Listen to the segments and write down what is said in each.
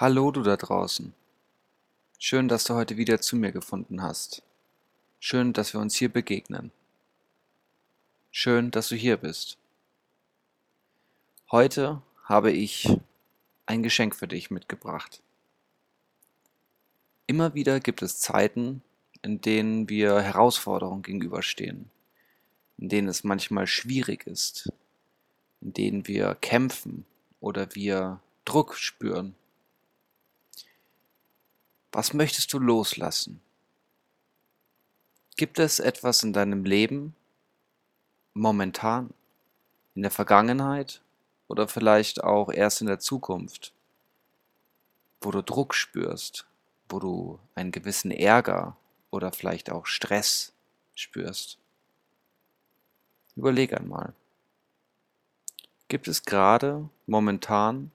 Hallo du da draußen. Schön, dass du heute wieder zu mir gefunden hast. Schön, dass wir uns hier begegnen. Schön, dass du hier bist. Heute habe ich ein Geschenk für dich mitgebracht. Immer wieder gibt es Zeiten, in denen wir Herausforderungen gegenüberstehen, in denen es manchmal schwierig ist, in denen wir kämpfen oder wir Druck spüren. Was möchtest du loslassen? Gibt es etwas in deinem Leben, momentan, in der Vergangenheit oder vielleicht auch erst in der Zukunft, wo du Druck spürst, wo du einen gewissen Ärger oder vielleicht auch Stress spürst? Überleg einmal. Gibt es gerade momentan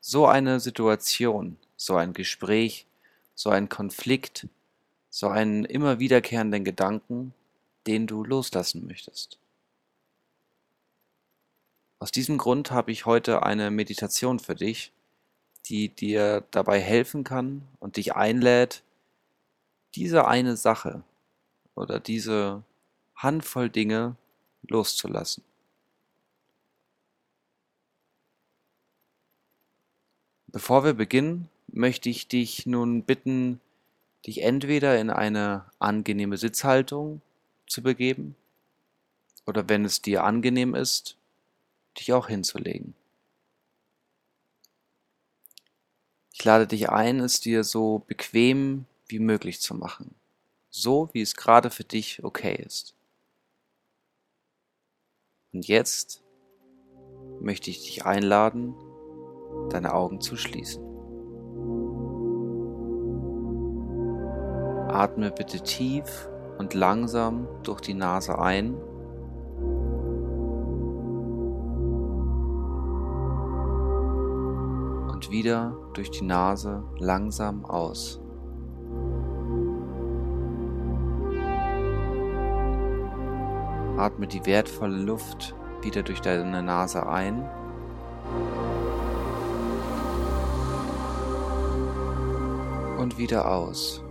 so eine Situation, so ein Gespräch, so ein Konflikt, so einen immer wiederkehrenden Gedanken, den du loslassen möchtest? Aus diesem Grund habe ich heute eine Meditation für dich, die dir dabei helfen kann und dich einlädt, diese eine Sache oder diese Handvoll Dinge loszulassen. Bevor wir beginnen, möchte ich dich nun bitten, dich entweder in eine angenehme Sitzhaltung zu begeben oder wenn es dir angenehm ist, dich auch hinzulegen. Ich lade dich ein, es dir so bequem wie möglich zu machen, so wie es gerade für dich okay ist. Und jetzt möchte ich dich einladen, deine Augen zu schließen. Atme bitte tief und langsam durch die Nase ein. Und wieder durch die Nase langsam aus. Atme die wertvolle Luft wieder durch deine Nase ein. und wieder aus.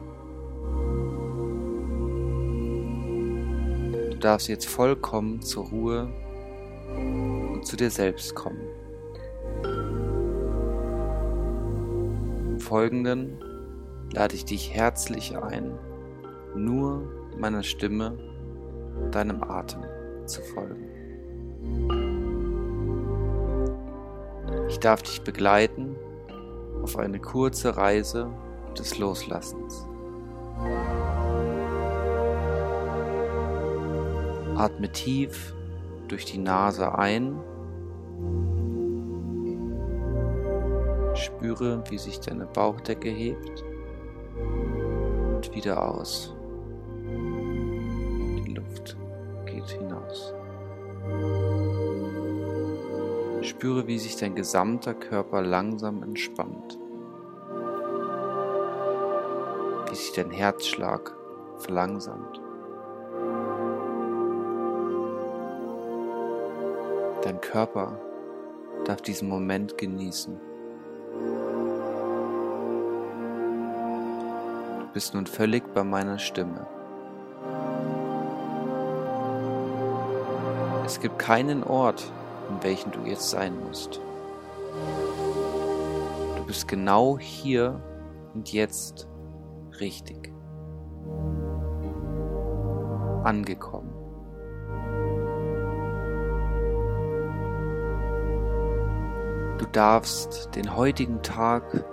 Darfst jetzt vollkommen zur Ruhe und zu dir selbst kommen. Im Folgenden lade ich dich herzlich ein, nur meiner Stimme, deinem Atem zu folgen. Ich darf dich begleiten auf eine kurze Reise des Loslassens. Atme tief durch die Nase ein. Spüre, wie sich deine Bauchdecke hebt und wieder aus. Die Luft geht hinaus. Spüre, wie sich dein gesamter Körper langsam entspannt. wie sich dein Herzschlag verlangsamt. Körper darf diesen Moment genießen. Du bist nun völlig bei meiner Stimme. Es gibt keinen Ort, in welchem du jetzt sein musst. Du bist genau hier und jetzt richtig. Angekommen. Du darfst den heutigen Tag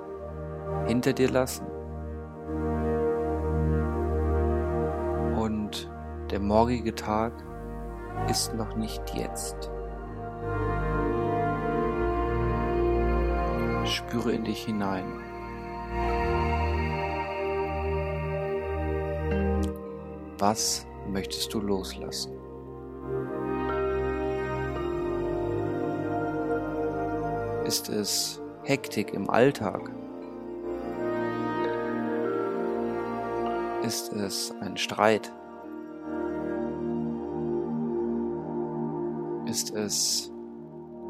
hinter dir lassen und der morgige Tag ist noch nicht jetzt. Spüre in dich hinein. Was möchtest du loslassen? Ist es Hektik im Alltag? Ist es ein Streit? Ist es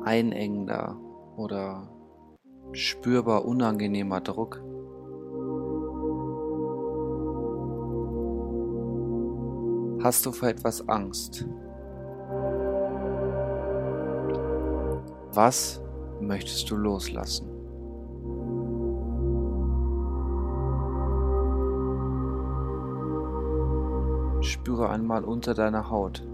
einengender oder spürbar unangenehmer Druck. Hast du vor etwas Angst? Was möchtest du loslassen? Spüre einmal unter deiner Haut.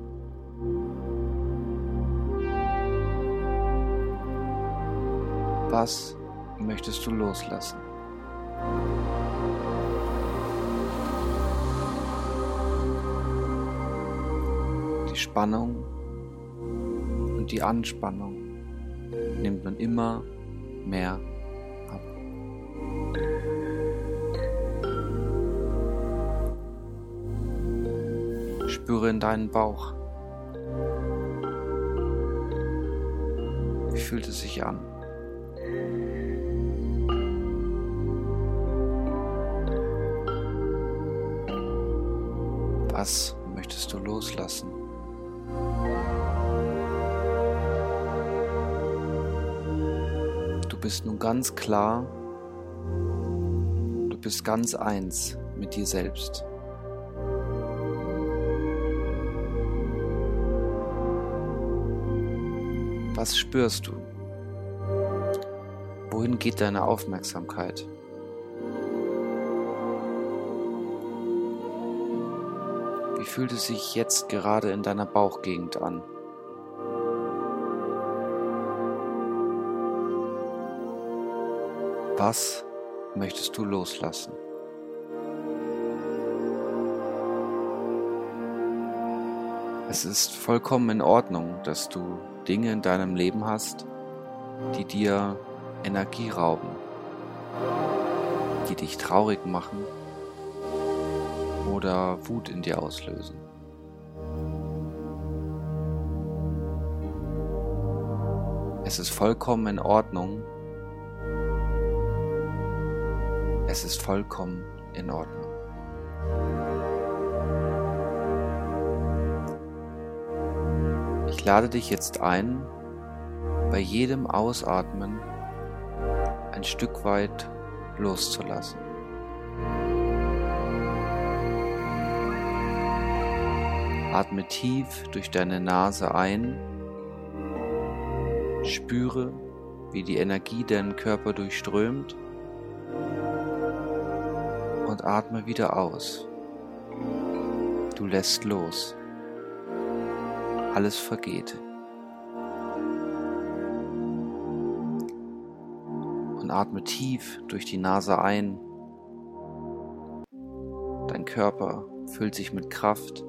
Was möchtest du loslassen? Die Spannung und die Anspannung nimmt man immer mehr ab. Spüre in deinen Bauch. Wie fühlt es sich an? Was möchtest du loslassen? Bist nun ganz klar, du bist ganz eins mit dir selbst. Was spürst du? Wohin geht deine Aufmerksamkeit? fühlt es sich jetzt gerade in deiner Bauchgegend an? Was möchtest du loslassen? Es ist vollkommen in Ordnung, dass du Dinge in deinem Leben hast, die dir Energie rauben, die dich traurig machen oder Wut in dir auslösen. Es ist vollkommen in Ordnung. Es ist vollkommen in Ordnung. Ich lade dich jetzt ein, bei jedem Ausatmen ein Stück weit loszulassen. Atme tief durch deine Nase ein. Spüre, wie die Energie deinen Körper durchströmt. Und atme wieder aus. Du lässt los. Alles vergeht. Und atme tief durch die Nase ein. Dein Körper füllt sich mit Kraft.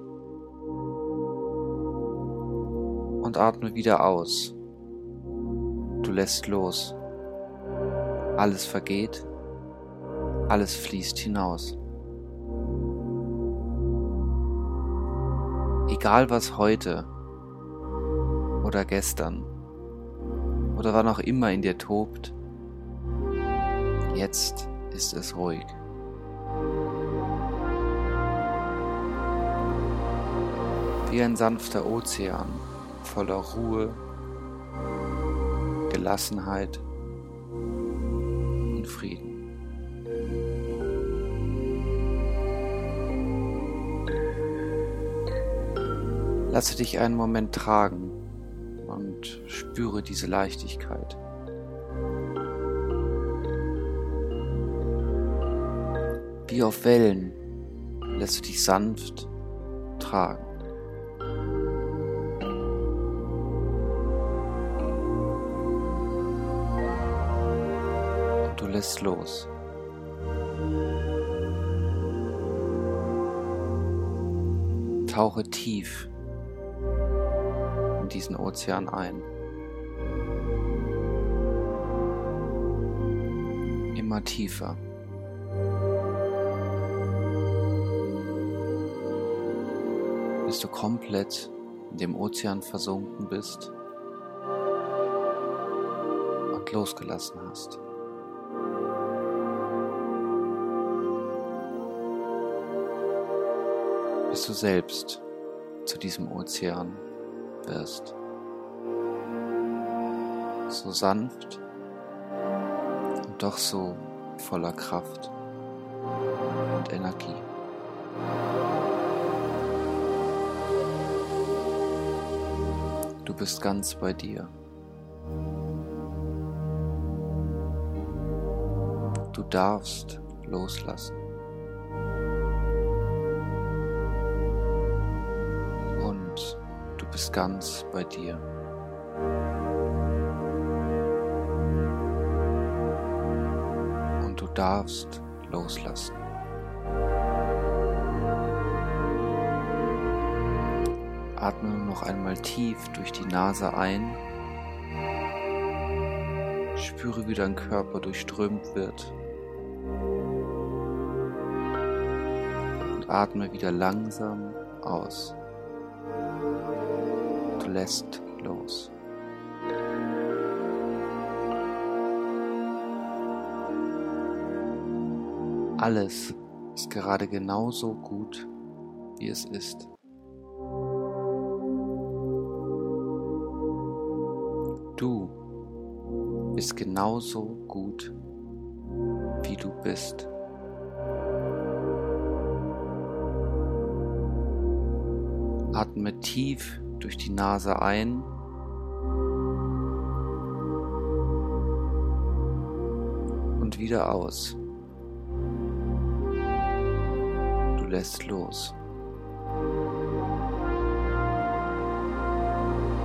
und atme wieder aus. Du lässt los. Alles vergeht, alles fließt hinaus. Egal was heute oder gestern oder wann auch immer in dir tobt, jetzt ist es ruhig. Wie ein sanfter Ozean voller Ruhe, Gelassenheit Lasse dich einen Moment tragen und spüre diese Leichtigkeit. Wie auf Wellen lässt du dich sanft tragen. lässt los. Tauche tief in diesen Ozean ein. Immer tiefer. Bis du komplett in dem Ozean versunken bist und losgelassen hast. bis du selbst zu diesem Ozean wirst. So sanft und doch so voller Kraft und Energie. Du bist ganz bei dir. Du darfst loslassen. Bist ganz bei dir. Und du darfst loslassen. Atme noch einmal tief durch die Nase ein. Spüre, wie dein Körper durchströmt wird. Und atme wieder langsam aus. Lässt los. Alles ist gerade genauso gut, wie es ist. Du bist genauso gut, wie du bist. Atme tief durch die Nase ein. Und wieder aus. Du lässt los.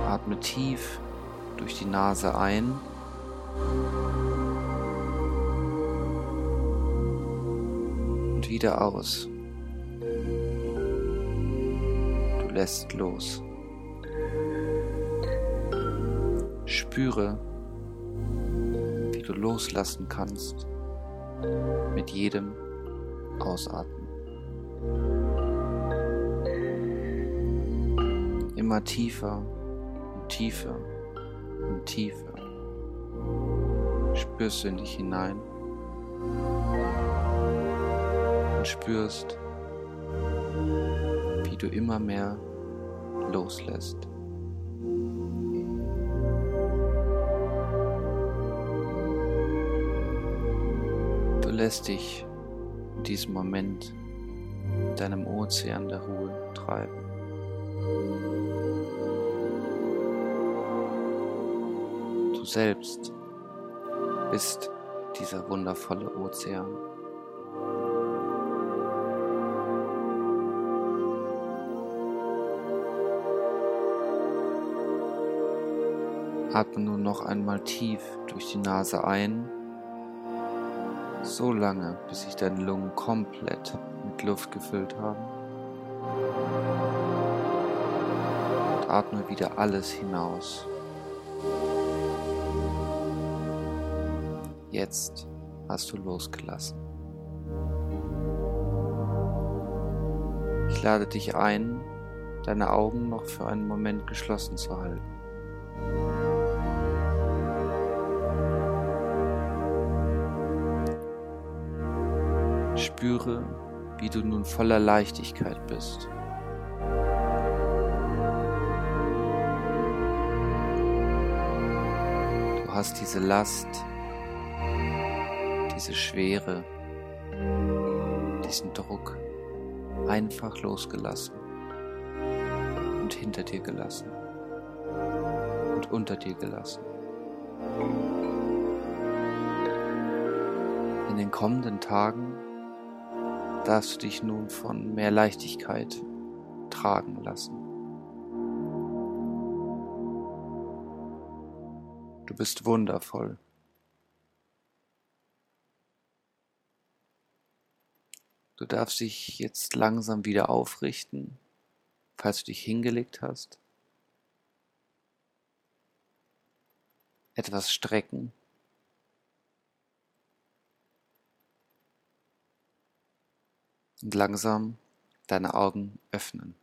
Atme tief durch die Nase ein. Und wieder aus. Du lässt los. Spüre, wie du loslassen kannst mit jedem Ausatmen. Immer tiefer und tiefer und tiefer spürst du in dich hinein und spürst, wie du immer mehr loslässt. Lässt dich in diesem Moment deinem Ozean der Ruhe treiben. Du selbst bist dieser wundervolle Ozean. Atme nun noch einmal tief durch die Nase ein, so lange, bis sich deine Lungen komplett mit Luft gefüllt haben. Und atme wieder alles hinaus. Jetzt hast du losgelassen. Ich lade dich ein, deine Augen noch für einen Moment geschlossen zu halten. Spüre, wie du nun voller Leichtigkeit bist. Du hast diese Last, diese Schwere, diesen Druck einfach losgelassen und hinter dir gelassen und unter dir gelassen. In den kommenden Tagen darfst du dich nun von mehr Leichtigkeit tragen lassen. Du bist wundervoll. Du darfst dich jetzt langsam wieder aufrichten, falls du dich hingelegt hast. Etwas strecken. Und langsam deine Augen öffnen.